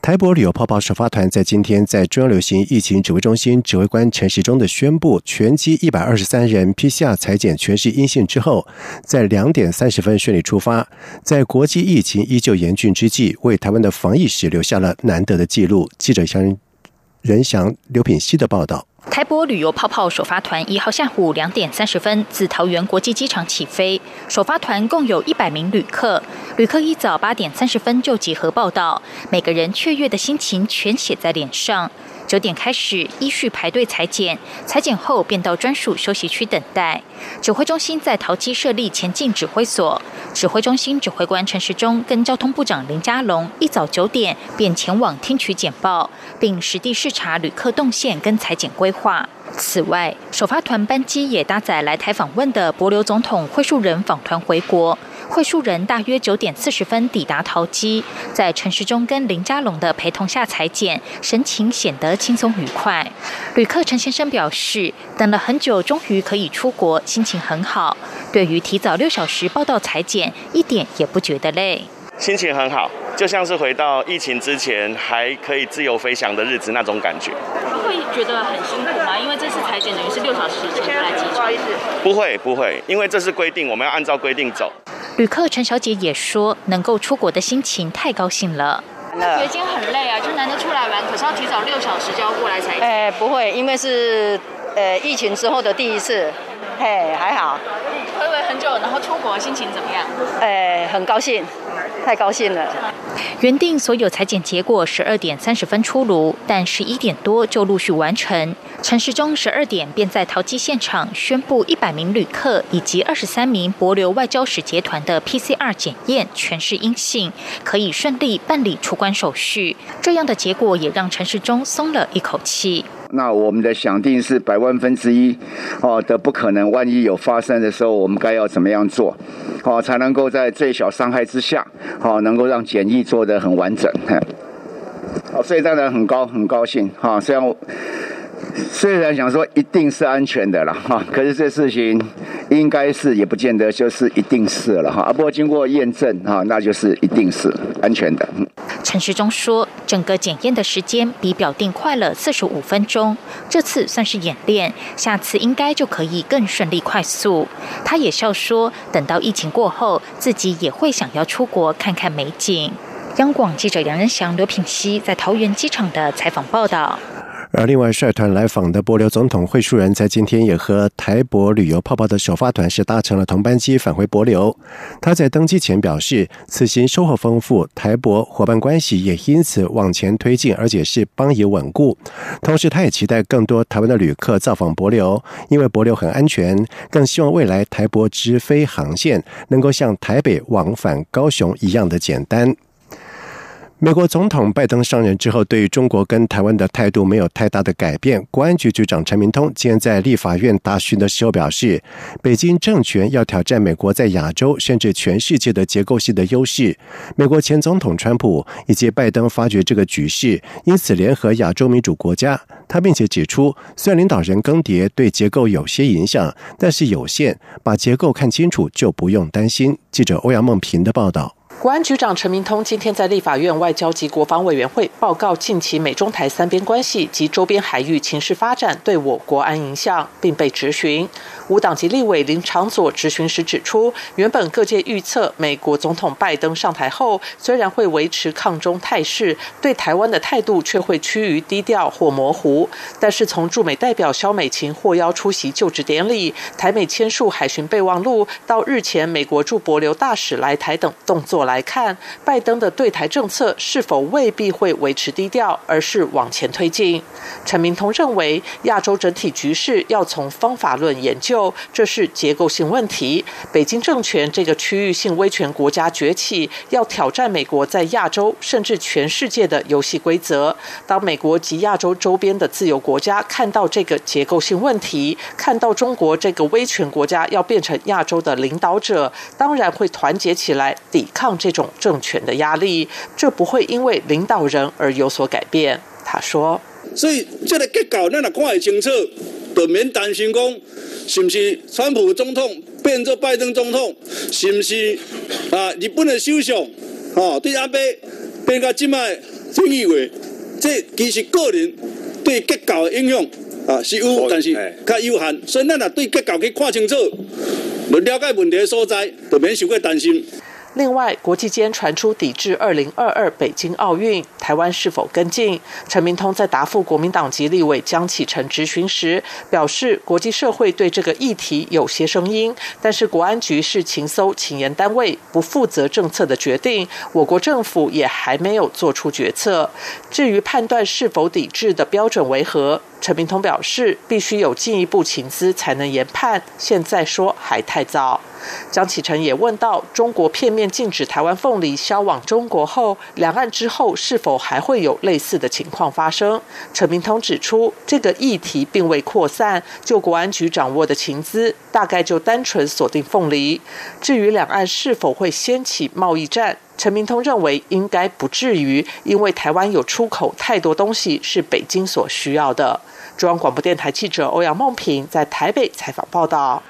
台博旅游泡泡首发团在今天在中央流行疫情指挥中心指挥官陈时中的宣布，全机一百二十三人 PCR 裁剪全是阴性之后，在两点三十分顺利出发，在国际疫情依旧严峻之际，为台湾的防疫史留下了难得的记录。记者向任翔、刘品希的报道。台博旅游泡泡首发团一号下午两点三十分自桃园国际机场起飞，首发团共有一百名旅客。旅客一早八点三十分就集合报道，每个人雀跃的心情全写在脸上。九点开始依序排队裁剪，裁剪后便到专属休息区等待。指挥中心在桃机设立前进指挥所，指挥中心指挥官陈时中跟交通部长林佳龙一早九点便前往听取简报，并实地视察旅客动线跟裁剪规划。此外，首发团班机也搭载来台访问的博流总统会树人访团回国。会数人大约九点四十分抵达桃机，在陈时中跟林佳龙的陪同下裁剪，神情显得轻松愉快。旅客陈先生表示，等了很久，终于可以出国，心情很好。对于提早六小时报到裁剪，一点也不觉得累，心情很好，就像是回到疫情之前还可以自由飞翔的日子那种感觉。会觉得很辛苦吗？因为这次裁剪等于是六小时前就来机场。不会不会，因为这是规定，我们要按照规定走。旅客陈小姐也说，能够出国的心情太高兴了。觉得今天很累啊，就难得出来玩，可是要提早六小时就要过来才。哎，不会，因为是呃疫情之后的第一次，嘿，还好。回味很久，然后出国心情怎么样？哎，很高兴。太高兴了！原定所有裁剪结果十二点三十分出炉，但十一点多就陆续完成。陈时中十二点便在桃机现场宣布，一百名旅客以及二十三名博流外交使节团的 PCR 检验全是阴性，可以顺利办理出关手续。这样的结果也让陈时中松了一口气。那我们的想定是百万分之一，哦的不可能。万一有发生的时候，我们该要怎么样做，哦才能够在最小伤害之下，哦能够让检疫做得很完整。好，所以当然很高很高兴哈。虽然我虽然想说一定是安全的了哈，可是这事情应该是也不见得就是一定是了哈。不过经过验证哈，那就是一定是安全的。陈时中说，整个检验的时间比表定快了四十五分钟，这次算是演练，下次应该就可以更顺利快速。他也笑说，等到疫情过后，自己也会想要出国看看美景。央广记者杨仁祥、刘品熙在桃园机场的采访报道。而另外率团来访的波流总统会述人，在今天也和台博旅游泡泡的首发团是搭乘了同班机返回博流。他在登机前表示，此行收获丰富，台博伙伴关系也因此往前推进，而且是邦谊稳固。同时，他也期待更多台湾的旅客造访博流，因为博流很安全，更希望未来台博直飞航线能够像台北往返高雄一样的简单。美国总统拜登上任之后，对于中国跟台湾的态度没有太大的改变。国安局局长陈明通今天在立法院答询的时候表示，北京政权要挑战美国在亚洲甚至全世界的结构性的优势。美国前总统川普以及拜登发觉这个局势，因此联合亚洲民主国家。他并且指出，虽然领导人更迭对结构有些影响，但是有限，把结构看清楚就不用担心。记者欧阳梦平的报道。国安局长陈明通今天在立法院外交及国防委员会报告近期美中台三边关系及周边海域情势发展对我国安影响，并被质询。无党籍立委林长佐质询时指出，原本各界预测美国总统拜登上台后，虽然会维持抗中态势，对台湾的态度却会趋于低调或模糊。但是从驻美代表肖美琴获邀出席就职典礼、台美签署海巡备忘录，到日前美国驻博流大使来台等动作。来看，拜登的对台政策是否未必会维持低调，而是往前推进。陈明通认为，亚洲整体局势要从方法论研究，这是结构性问题。北京政权这个区域性威权国家崛起，要挑战美国在亚洲甚至全世界的游戏规则。当美国及亚洲周边的自由国家看到这个结构性问题，看到中国这个威权国家要变成亚洲的领导者，当然会团结起来抵抗这种政权的压力。这不会因为领导人而有所改变。他说。所以，这个结构咱也看会清楚，就免担心讲是不是川普总统变做拜登总统，是不是啊？日本的首相哦，对阿贝变到今麦正以为，这其实个人对结构的影响啊是有，但是较有限。所以，咱也对结构去看清楚，就了解问题所在，就免想过担心。另外，国际间传出抵制二零二二北京奥运，台湾是否跟进？陈明通在答复国民党籍立委江启臣质询时表示，国际社会对这个议题有些声音，但是国安局是情搜请研单位，不负责政策的决定，我国政府也还没有做出决策。至于判断是否抵制的标准为何？陈明通表示，必须有进一步情资才能研判，现在说还太早。江启臣也问到，中国片面禁止台湾凤梨销往中国后，两岸之后是否还会有类似的情况发生？陈明通指出，这个议题并未扩散，就国安局掌握的情资，大概就单纯锁定凤梨。至于两岸是否会掀起贸易战？陈明通认为应该不至于，因为台湾有出口太多东西是北京所需要的。中央广播电台记者欧阳梦平在台北采访报道。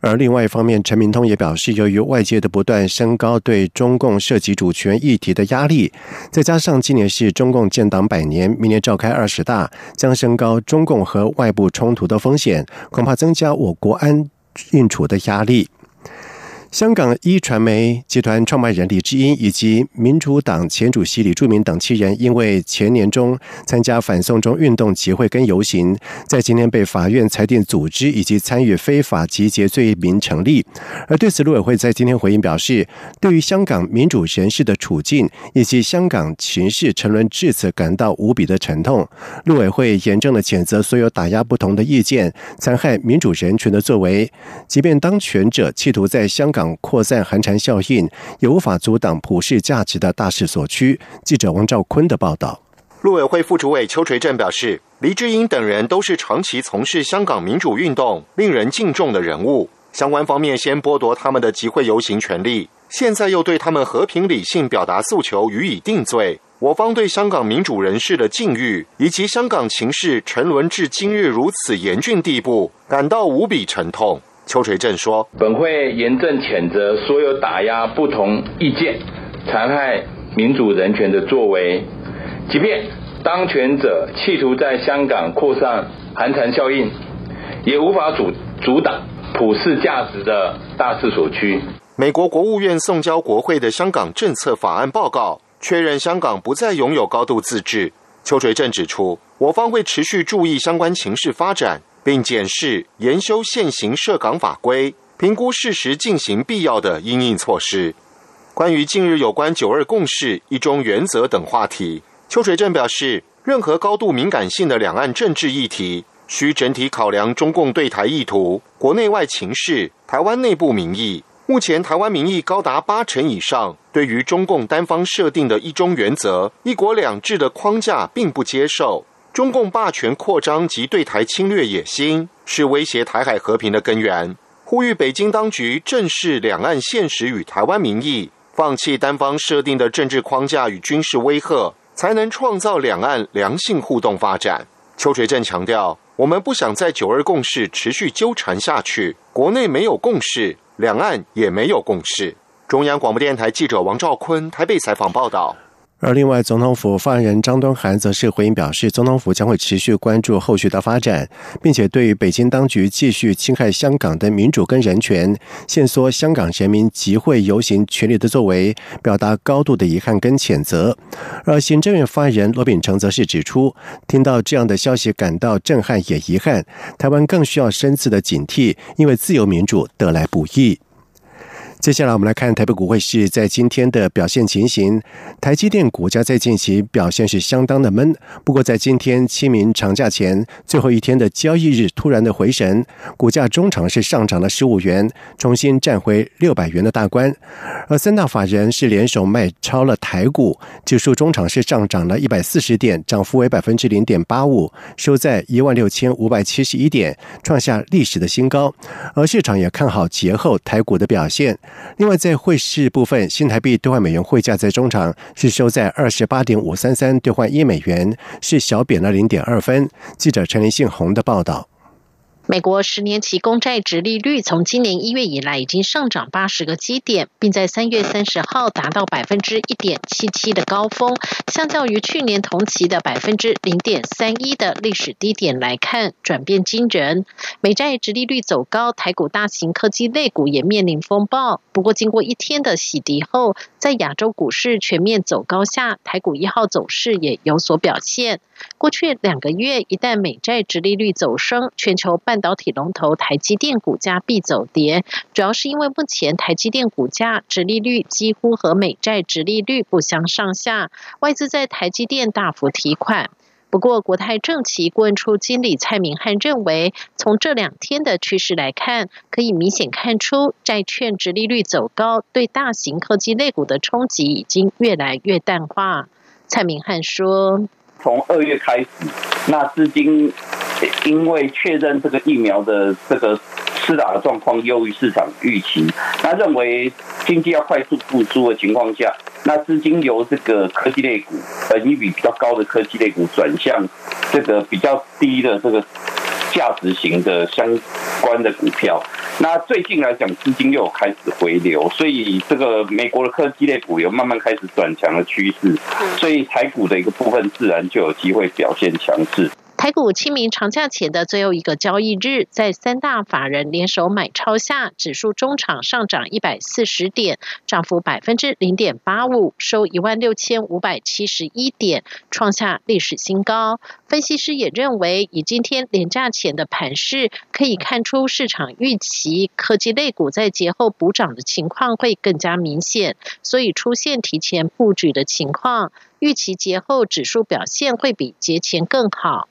而另外一方面，陈明通也表示，由于外界的不断升高对中共涉及主权议题的压力，再加上今年是中共建党百年，明年召开二十大，将升高中共和外部冲突的风险，恐怕增加我国安运处的压力。香港一传媒集团创办人李志英以及民主党前主席李柱铭等七人，因为前年中参加反送中运动集会跟游行，在今天被法院裁定组织以及参与非法集结罪名成立。而对此，陆委会在今天回应表示，对于香港民主人士的处境以及香港情势沉沦至此，感到无比的沉痛。陆委会严正的谴责所有打压不同的意见、残害民主人权的作为，即便当权者企图在香港。扩散寒蝉效应，也无法阻挡普世价值的大势所趋。记者王兆坤的报道。陆委会副主委邱垂正表示，黎智英等人都是长期从事香港民主运动、令人敬重的人物。相关方面先剥夺他们的集会游行权利，现在又对他们和平理性表达诉求予以定罪。我方对香港民主人士的境遇以及香港情势沉沦至今日如此严峻地步，感到无比沉痛。邱垂正说：“本会严正谴责所有打压不同意见、残害民主人权的作为，即便当权者企图在香港扩散寒蝉效应，也无法阻阻挡普世价值的大势所趋。”美国国务院送交国会的香港政策法案报告确认，香港不再拥有高度自治。邱垂正指出，我方会持续注意相关情势发展。并检视研修现行涉港法规，评估事实，进行必要的应应措施。关于近日有关“九二共识”、一中原则等话题，邱水正表示，任何高度敏感性的两岸政治议题，需整体考量中共对台意图、国内外情势、台湾内部民意。目前台湾民意高达八成以上，对于中共单方设定的一中原则、一国两制的框架，并不接受。中共霸权扩张及对台侵略野心是威胁台海和平的根源。呼吁北京当局正视两岸现实与台湾民意，放弃单方设定的政治框架与军事威吓，才能创造两岸良性互动发展。邱垂正强调，我们不想在九二共识持续纠缠下去，国内没有共识，两岸也没有共识。中央广播电台记者王兆坤台北采访报道。而另外，总统府发言人张敦涵则是回应表示，总统府将会持续关注后续的发展，并且对于北京当局继续侵害香港的民主跟人权、限缩香港人民集会游行权利的作为，表达高度的遗憾跟谴责。而行政院发言人罗秉成则是指出，听到这样的消息感到震撼也遗憾，台湾更需要深自的警惕，因为自由民主得来不易。接下来我们来看台北股汇市在今天的表现情形。台积电股价在近期表现是相当的闷，不过在今天清明长假前最后一天的交易日突然的回神，股价中场是上涨了十五元，重新站回六百元的大关。而三大法人是联手卖超了台股，指数中场是上涨了一百四十点，涨幅为百分之零点八五，收在一万六千五百七十一点，创下历史的新高。而市场也看好节后台股的表现。另外，在汇市部分，新台币兑换美元汇价在中场是收在二十八点五三三兑换一美元，是小贬了零点二分。记者陈林信宏的报道。美国十年期公债值利率从今年一月以来已经上涨八十个基点，并在三月三十号达到百分之一点七七的高峰。相较于去年同期的百分之零点三一的历史低点来看，转变惊人。美债值利率走高，台股大型科技类股也面临风暴。不过，经过一天的洗涤后，在亚洲股市全面走高下，台股一号走势也有所表现。过去两个月，一旦美债值利率走升，全球半导体龙头台积电股价必走跌。主要是因为目前台积电股价值利率几乎和美债值利率不相上下，外资在台积电大幅提款。不过，国泰正奇顾问处经理蔡明汉认为，从这两天的趋势来看，可以明显看出债券值利率走高对大型科技类股的冲击已经越来越淡化。蔡明汉说。从二月开始，那资金因为确认这个疫苗的这个施打的状况优于市场预期，那认为经济要快速复苏的情况下，那资金由这个科技类股，本一比比较高的科技类股转向这个比较低的这个。价值型的相关的股票，那最近来讲，资金又开始回流，所以这个美国的科技类股有慢慢开始转强的趋势，所以台股的一个部分自然就有机会表现强势。台股清明长假前的最后一个交易日，在三大法人联手买超下，指数中场上涨一百四十点，涨幅百分之零点八五，收一万六千五百七十一点，创下历史新高。分析师也认为，以今天连假前的盘势，可以看出市场预期科技类股在节后补涨的情况会更加明显，所以出现提前布局的情况，预期节后指数表现会比节前更好。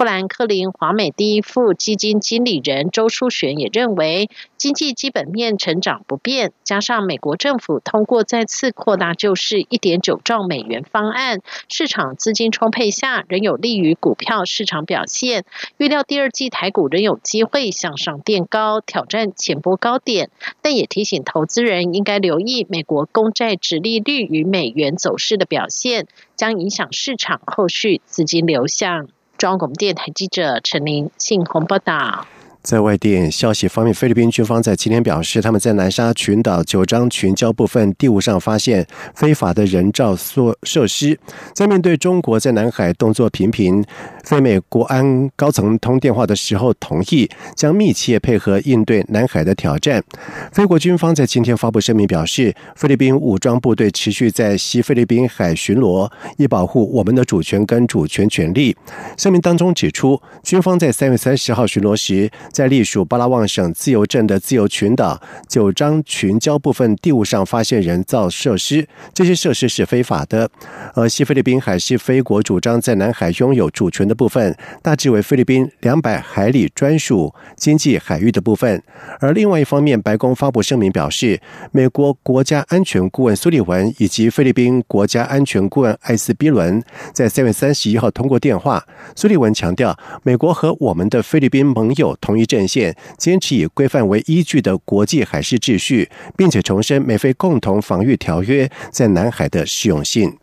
富兰克林华美第一副基金经理人周淑璇也认为，经济基本面成长不变，加上美国政府通过再次扩大救市一点九兆美元方案，市场资金充沛下，仍有利于股票市场表现。预料第二季台股仍有机会向上垫高，挑战前波高点，但也提醒投资人应该留意美国公债殖利率与美元走势的表现，将影响市场后续资金流向。中央广电台记者陈琳信鸿报道。在外电消息方面，菲律宾军方在今天表示，他们在南沙群岛九张群礁部分地物上发现非法的人造设设施。在面对中国在南海动作频频，菲美国安高层通电话的时候，同意将密切配合应对南海的挑战。菲国军方在今天发布声明表示，菲律宾武装部队持续在西菲律宾海巡逻，以保护我们的主权跟主权权利。声明当中指出，军方在三月三十号巡逻时。在隶属巴拉望省自由镇的自由群岛九张群礁部分地物上发现人造设施，这些设施是非法的。而西菲律宾海西非国主张在南海拥有主权的部分，大致为菲律宾两百海里专属经济海域的部分。而另外一方面，白宫发布声明表示，美国国家安全顾问苏利文以及菲律宾国家安全顾问艾斯比伦在三月三十一号通过电话。苏利文强调，美国和我们的菲律宾盟友同。阵线坚持以规范为依据的国际海事秩序，并且重申美菲共同防御条约在南海的适用性。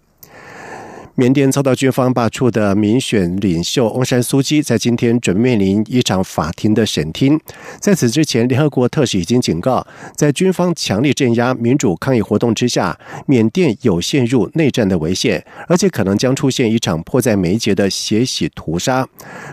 缅甸遭到军方罢黜的民选领袖翁山苏基，在今天准面临一场法庭的审听。在此之前，联合国特使已经警告，在军方强力镇压民主抗议活动之下，缅甸有陷入内战的危险，而且可能将出现一场迫在眉睫的血洗屠杀。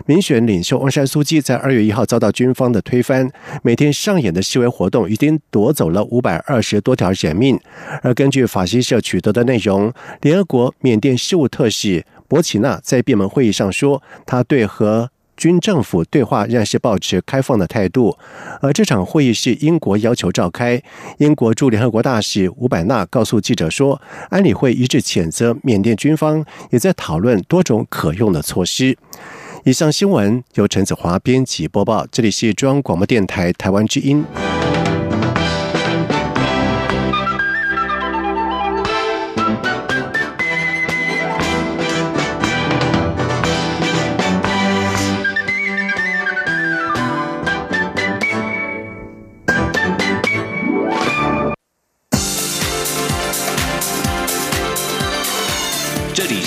民选领袖翁山苏基在二月一号遭到军方的推翻，每天上演的示威活动已经夺走了五百二十多条人命。而根据法新社取得的内容，联合国缅甸事务特使博奇纳在闭门会议上说，他对和。军政府对话仍然是保持开放的态度。而这场会议是英国要求召开。英国驻联合国大使伍百纳告诉记者说，安理会一致谴责缅甸军方也在讨论多种可用的措施。以上新闻由陈子华编辑播报，这里是中央广播电台台湾之音。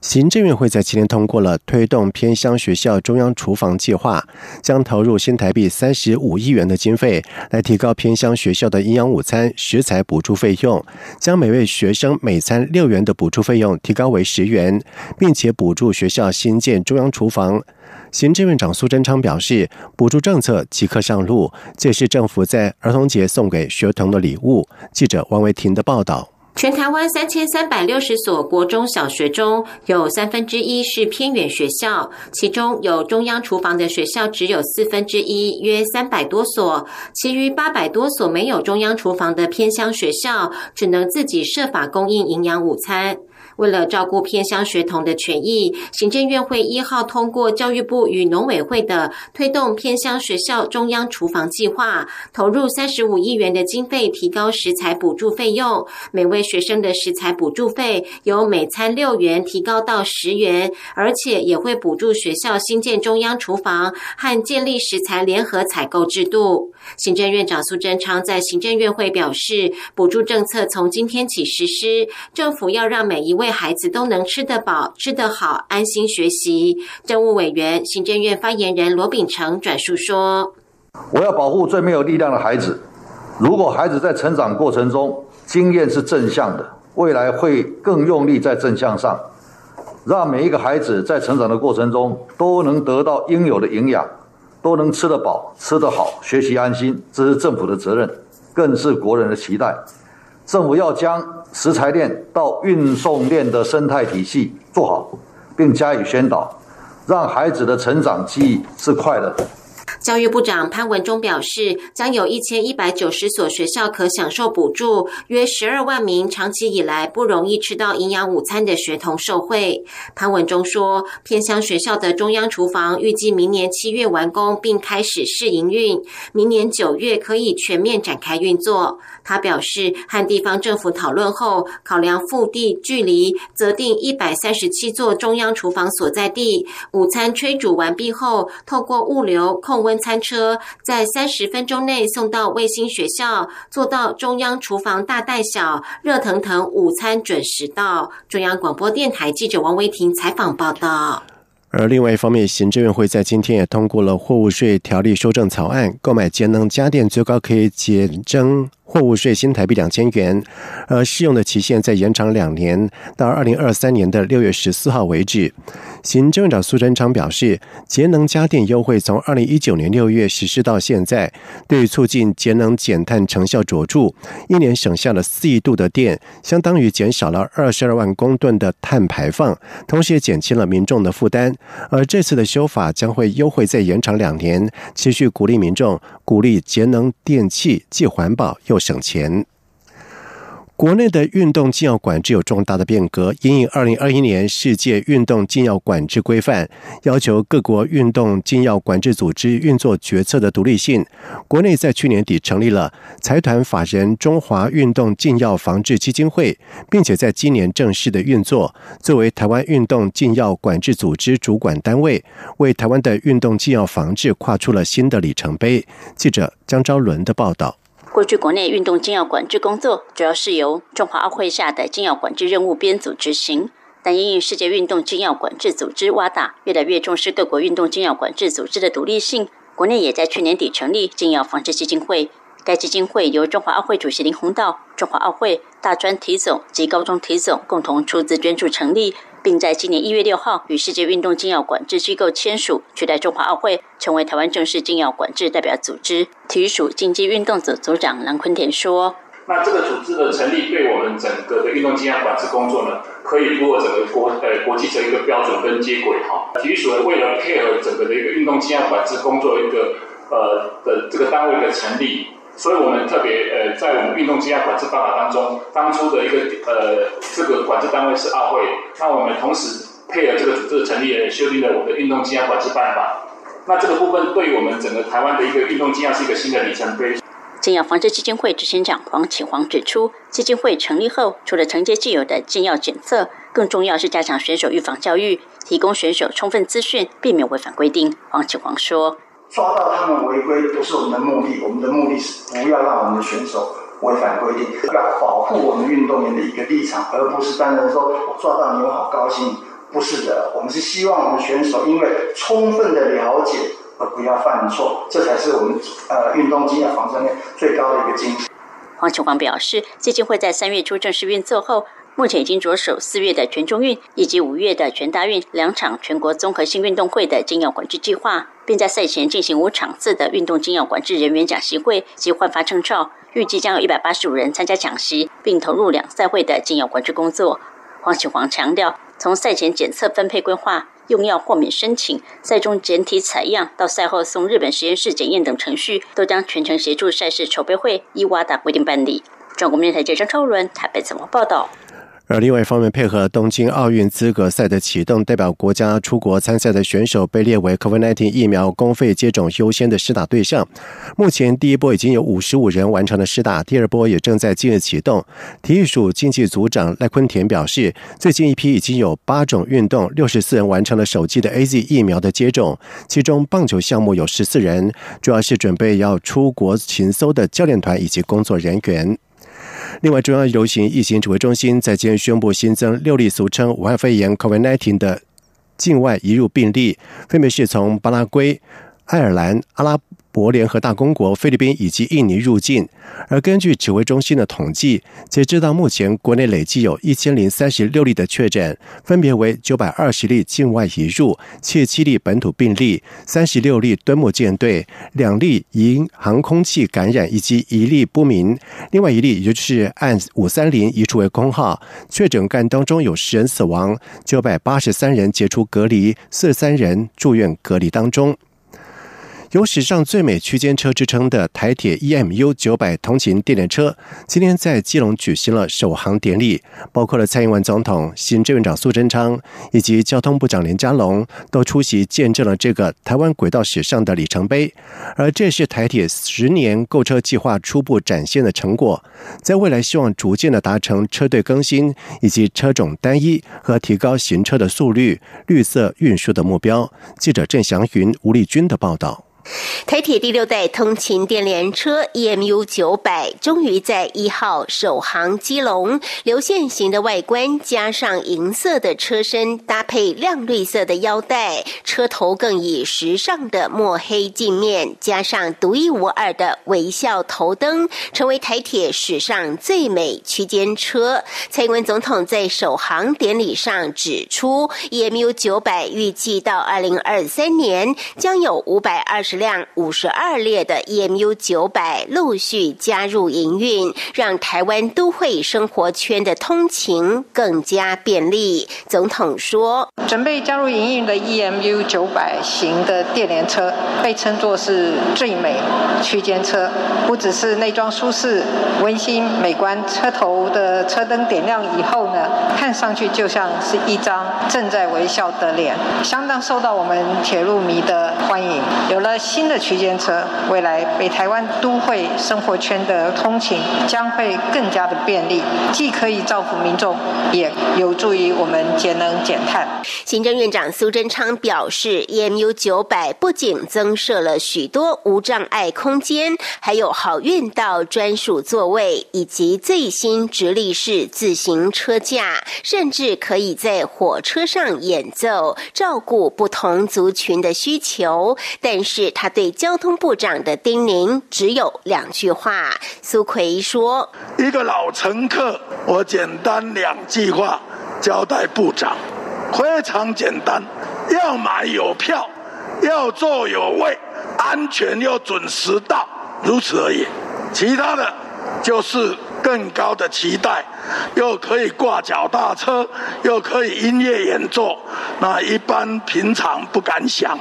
行政院会在今天通过了推动偏乡学校中央厨房计划，将投入新台币三十五亿元的经费，来提高偏乡学校的营养午餐食材补助费用，将每位学生每餐六元的补助费用提高为十元，并且补助学校新建中央厨房。行政院长苏贞昌表示，补助政策即刻上路，这是政府在儿童节送给学童的礼物。记者王维婷的报道。全台湾三千三百六十所国中小学中有三分之一是偏远学校，其中有中央厨房的学校只有四分之一，约三百多所，其余八百多所没有中央厨房的偏乡学校，只能自己设法供应营养午餐。为了照顾偏乡学童的权益，行政院会一号通过教育部与农委会的推动偏乡学校中央厨房计划，投入三十五亿元的经费，提高食材补助费用。每位学生的食材补助费由每餐六元提高到十元，而且也会补助学校新建中央厨房和建立食材联合采购制度。行政院长苏贞昌在行政院会表示，补助政策从今天起实施，政府要让每一位孩子都能吃得饱、吃得好、安心学习。政务委员、行政院发言人罗秉成转述说：“我要保护最没有力量的孩子。如果孩子在成长过程中经验是正向的，未来会更用力在正向上，让每一个孩子在成长的过程中都能得到应有的营养。”都能吃得饱、吃得好、学习安心，这是政府的责任，更是国人的期待。政府要将食材链到运送链的生态体系做好，并加以宣导，让孩子的成长记忆是快乐的。教育部长潘文忠表示，将有一千一百九十所学校可享受补助，约十二万名长期以来不容易吃到营养午餐的学童受惠。潘文忠说，偏乡学校的中央厨房预计明年七月完工并开始试营运，明年九月可以全面展开运作。他表示，和地方政府讨论后，考量腹地距离，择定一百三十七座中央厨房所在地，午餐炊煮完毕后，透过物流控温。餐车在三十分钟内送到卫星学校，做到中央厨房大带小，热腾腾午餐准时到。中央广播电台记者王维婷采访报道。而另外一方面，行政院会在今天也通过了货物税条例修正草案，购买节能家电最高可以减征。货物税新台币两千元，而适用的期限再延长两年，到二零二三年的六月十四号为止。行政院长苏贞昌表示，节能家电优惠从二零一九年六月实施到现在，对促进节能减碳成效卓著，一年省下了四亿度的电，相当于减少了二十二万公吨的碳排放，同时也减轻了民众的负担。而这次的修法将会优惠再延长两年，持续鼓励民众，鼓励节能电器，既环保又。省钱。国内的运动禁药管制有重大的变革，因应二零二一年世界运动禁药管制规范，要求各国运动禁药管制组织运作决策的独立性。国内在去年底成立了财团法人中华运动禁药防治基金会，并且在今年正式的运作，作为台湾运动禁药管制组织主管单位，为台湾的运动禁药防治跨出了新的里程碑。记者江昭伦的报道。过去国内运动禁药管制工作主要是由中华奥会下的禁药管制任务编组执行，但因应世界运动禁药管制组织挖大越来越重视各国运动禁药管制组织的独立性，国内也在去年底成立禁药防治基金会。该基金会由中华奥会主席林鸿道、中华奥会大专体总及高中体总共同出资捐助成立。并在今年一月六号与世界运动禁药管制机构签署，取代中华奥会成为台湾正式禁药管制代表组织。体育署竞技运动组组长蓝坤田说：“那这个组织的成立，对我们整个的运动禁药管制工作呢，可以通过整个国呃国际的一个标准跟接轨哈。体育署，为了配合整个的一个运动禁药管制工作一个呃的这个单位的成立。”所以，我们特别呃，在我们运动禁药管制办法当中，当初的一个呃，这个管制单位是奥会。那我们同时配合这个组织的成立，也修订了我们的运动禁药管制办法。那这个部分对于我们整个台湾的一个运动禁药是一个新的里程碑。禁药防治基金会执行长黄启煌指出，基金会成立后，除了承接既有的禁药检测，更重要是加强选手预防教育，提供选手充分资讯，避免违反规定。黄启煌说。抓到他们违规不是我们的目的，我们的目的是不要让我们的选手违反规定，要保护我们运动员的一个立场，而不是单纯说我抓到你我好高兴。不是的，我们是希望我们选手因为充分的了解而不要犯错，这才是我们呃运动经验防上面最高的一个精神。黄秋光表示，基金会在三月初正式运作后。目前已经着手四月的全中运以及五月的全大运两场全国综合性运动会的禁药管制计划，并在赛前进行五场次的运动禁药管制人员讲习会及换发证照，预计将有一百八十五人参加讲习，并投入两赛会的禁药管制工作。黄启煌强调，从赛前检测分配规划、用药豁免申请、赛中检体采样到赛后送日本实验室检验等程序，都将全程协助赛事筹备会依瓦达规定办理。中国面台记者超伦台北怎么报道？而另外一方面，配合东京奥运资格赛的启动，代表国家出国参赛的选手被列为 COVID-19 疫苗公费接种优先的施打对象。目前第一波已经有五十五人完成了施打，第二波也正在近日启动。体育署经济组长赖坤田表示，最近一批已经有八种运动六十四人完成了首剂的 A Z 疫苗的接种，其中棒球项目有十四人，主要是准备要出国勤搜的教练团以及工作人员。另外，中央流行疫情指挥中心在今天宣布新增六例俗称武汉肺炎 （COVID-19） 的境外移入病例，分别是从巴拉圭、爱尔兰、阿拉。博联合大公国、菲律宾以及印尼入境，而根据指挥中心的统计，截至到目前，国内累计有一千零三十六例的确诊，分别为九百二十例境外移入、七七例本土病例、三十六例敦睦舰队、两例因航空器感染以及一例不明。另外一例，也就是按五三零移除为空号确诊干当中有十人死亡，九百八十三人解除隔离，四十三人住院隔离当中。有史上最美区间车之称的台铁 EMU 九百通勤电联车，今天在基隆举行了首航典礼，包括了蔡英文总统、行政院长苏贞昌以及交通部长林佳龙都出席，见证了这个台湾轨道史上的里程碑。而这是台铁十年购车计划初步展现的成果，在未来希望逐渐的达成车队更新以及车种单一和提高行车的速率、绿色运输的目标。记者郑祥云、吴丽君的报道。台铁第六代通勤电联车 EMU 九百终于在一号首航基隆，流线型的外观加上银色的车身，搭配亮绿色的腰带，车头更以时尚的墨黑镜面，加上独一无二的微笑头灯，成为台铁史上最美区间车。蔡英文总统在首航典礼上指出，EMU 九百预计到二零二三年将有五百二十。辆五十二列的 EMU 九百陆续加入营运，让台湾都会生活圈的通勤更加便利。总统说：“准备加入营运的 EMU 九百型的电联车，被称作是最美区间车。不只是内装舒适、温馨、美观，车头的车灯点亮以后呢，看上去就像是一张正在微笑的脸，相当受到我们铁路迷的欢迎。有了。”新的区间车，未来北台湾都会生活圈的通勤将会更加的便利，既可以造福民众，也有助于我们节能减碳。行政院长苏贞昌表示，EMU 九百不仅增设了许多无障碍空间，还有好运道专属座位，以及最新直立式自行车架，甚至可以在火车上演奏，照顾不同族群的需求。但是，他对交通部长的叮咛只有两句话。苏奎说：“一个老乘客，我简单两句话交代部长。非常简单，要买有票，要坐有位，安全又准时到，如此而已。其他的，就是更高的期待。又可以挂脚踏车，又可以音乐演奏，那一般平常不敢想。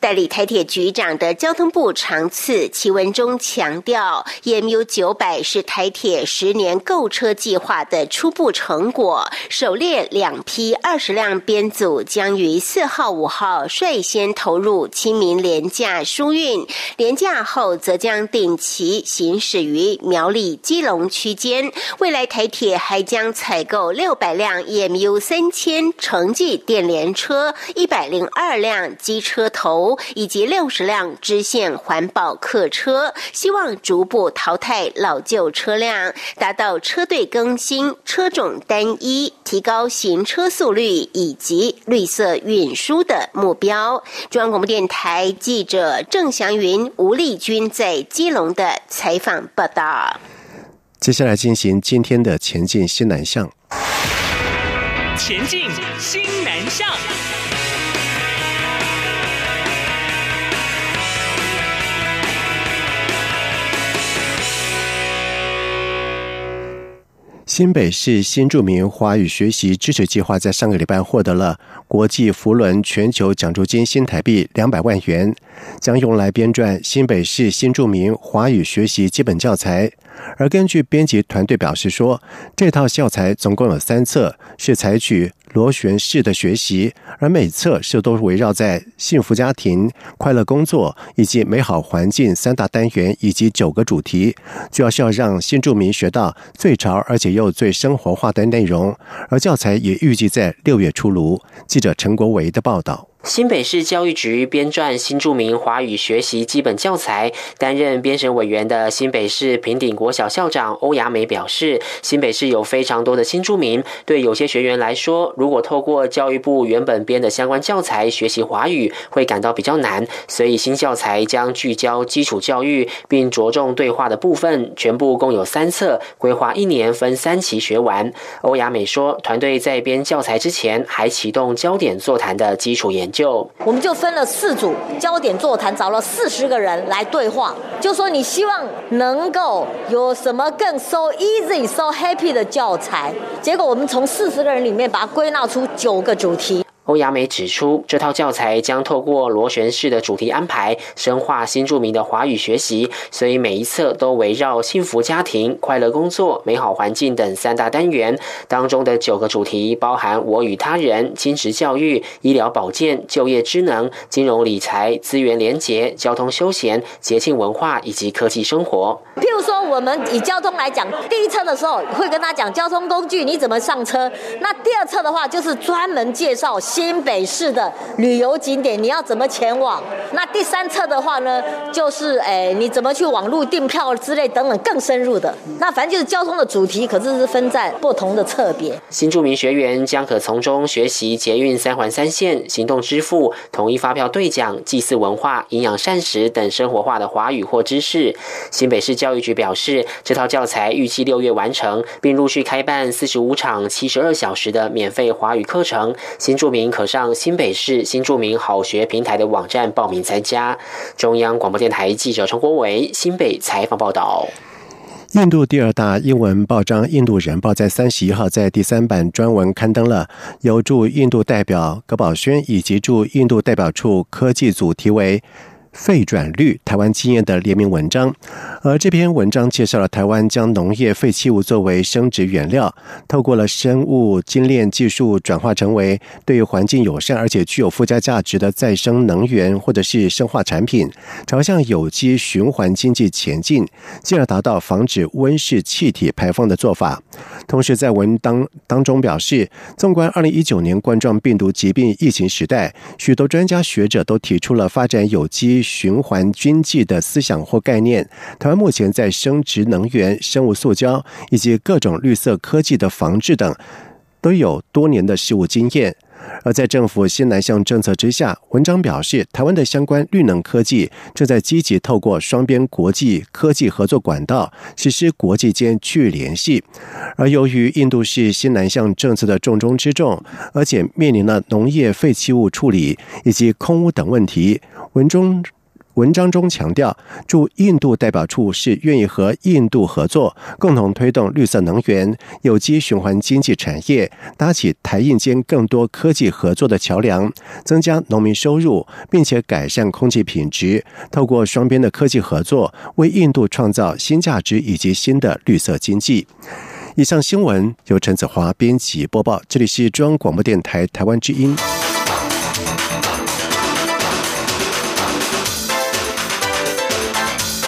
代理台铁局长的交通部长次其文中强调，EMU 九百是台铁十年购车计划的初步成果，首列两批二十辆编组将于四号、五号率先投入清明廉价疏运，廉价后则将定期行驶于苗栗、基隆区间。未来台铁。还将采购六百辆 EMU 三千城际电联车、一百零二辆机车头以及六十辆支线环保客车，希望逐步淘汰老旧车辆，达到车队更新、车种单一、提高行车速率以及绿色运输的目标。中央广播电台记者郑祥云、吴丽君在基隆的采访报道。接下来进行今天的前进新南向。前进新南向。新北市新著名华语学习支持计划在上个礼拜获得了国际福伦全球奖助金新台币两百万元，将用来编撰新北市新著名华语学习基本教材。而根据编辑团队表示说，这套教材总共有三册，是采取螺旋式的学习，而每册是都围绕在幸福家庭、快乐工作以及美好环境三大单元以及九个主题，主要是要让新住民学到最潮而且又最生活化的内容。而教材也预计在六月出炉。记者陈国维的报道。新北市教育局编撰新著名华语学习基本教材，担任编审委员的新北市平顶国小校长欧雅美表示，新北市有非常多的新住民，对有些学员来说，如果透过教育部原本编的相关教材学习华语，会感到比较难，所以新教材将聚焦基础教育，并着重对话的部分，全部共有三册，规划一年分三期学完。欧雅美说，团队在编教材之前，还启动焦点座谈的基础研究。就我们就分了四组焦点座谈，找了四十个人来对话，就说你希望能够有什么更 so easy so happy 的教材。结果我们从四十个人里面把它归纳出九个主题。欧亚美指出，这套教材将透过螺旋式的主题安排，深化新著名的华语学习，所以每一册都围绕幸福家庭、快乐工作、美好环境等三大单元。当中的九个主题包含我与他人、亲职教育、医疗保健、就业智能、金融理财、资源连结、交通休闲、节庆文化以及科技生活。譬如说，我们以交通来讲，第一册的时候会跟他讲交通工具你怎么上车，那第二册的话就是专门介绍。新北市的旅游景点，你要怎么前往？那第三册的话呢，就是诶，你怎么去网络订票之类等等更深入的。那反正就是交通的主题，可是是分在不同的侧别。新著名学员将可从中学习捷运三环三线、行动支付、统一发票兑奖、祭祀文化、营养膳食等生活化的华语或知识。新北市教育局表示，这套教材预计六月完成，并陆续开办四十五场七十二小时的免费华语课程。新著可上新北市新著名好学平台的网站报名参加。中央广播电台记者陈国伟新北采访报道。印度第二大英文报章《印度人报》在三十一号在第三版专文刊登了由驻印度代表葛宝轩以及驻印度代表处科技组题为。废转率台湾经验的联名文章，而这篇文章介绍了台湾将农业废弃物作为生殖原料，透过了生物精炼技术转化成为对环境友善而且具有附加价值的再生能源或者是生化产品，朝向有机循环经济前进，进而达到防止温室气体排放的做法。同时，在文当当中表示，纵观二零一九年冠状病毒疾病疫情时代，许多专家学者都提出了发展有机。循环经济的思想或概念，台湾目前在生殖能源、生物塑胶以及各种绿色科技的防治等，都有多年的实务经验。而在政府新南向政策之下，文章表示，台湾的相关绿能科技正在积极透过双边国际科技合作管道实施国际间区域联系。而由于印度是新南向政策的重中之重，而且面临了农业废弃物处理以及空污等问题，文中。文章中强调，驻印度代表处是愿意和印度合作，共同推动绿色能源、有机循环经济产业，搭起台印间更多科技合作的桥梁，增加农民收入，并且改善空气品质。透过双边的科技合作，为印度创造新价值以及新的绿色经济。以上新闻由陈子华编辑播报，这里是中央广播电台台湾之音。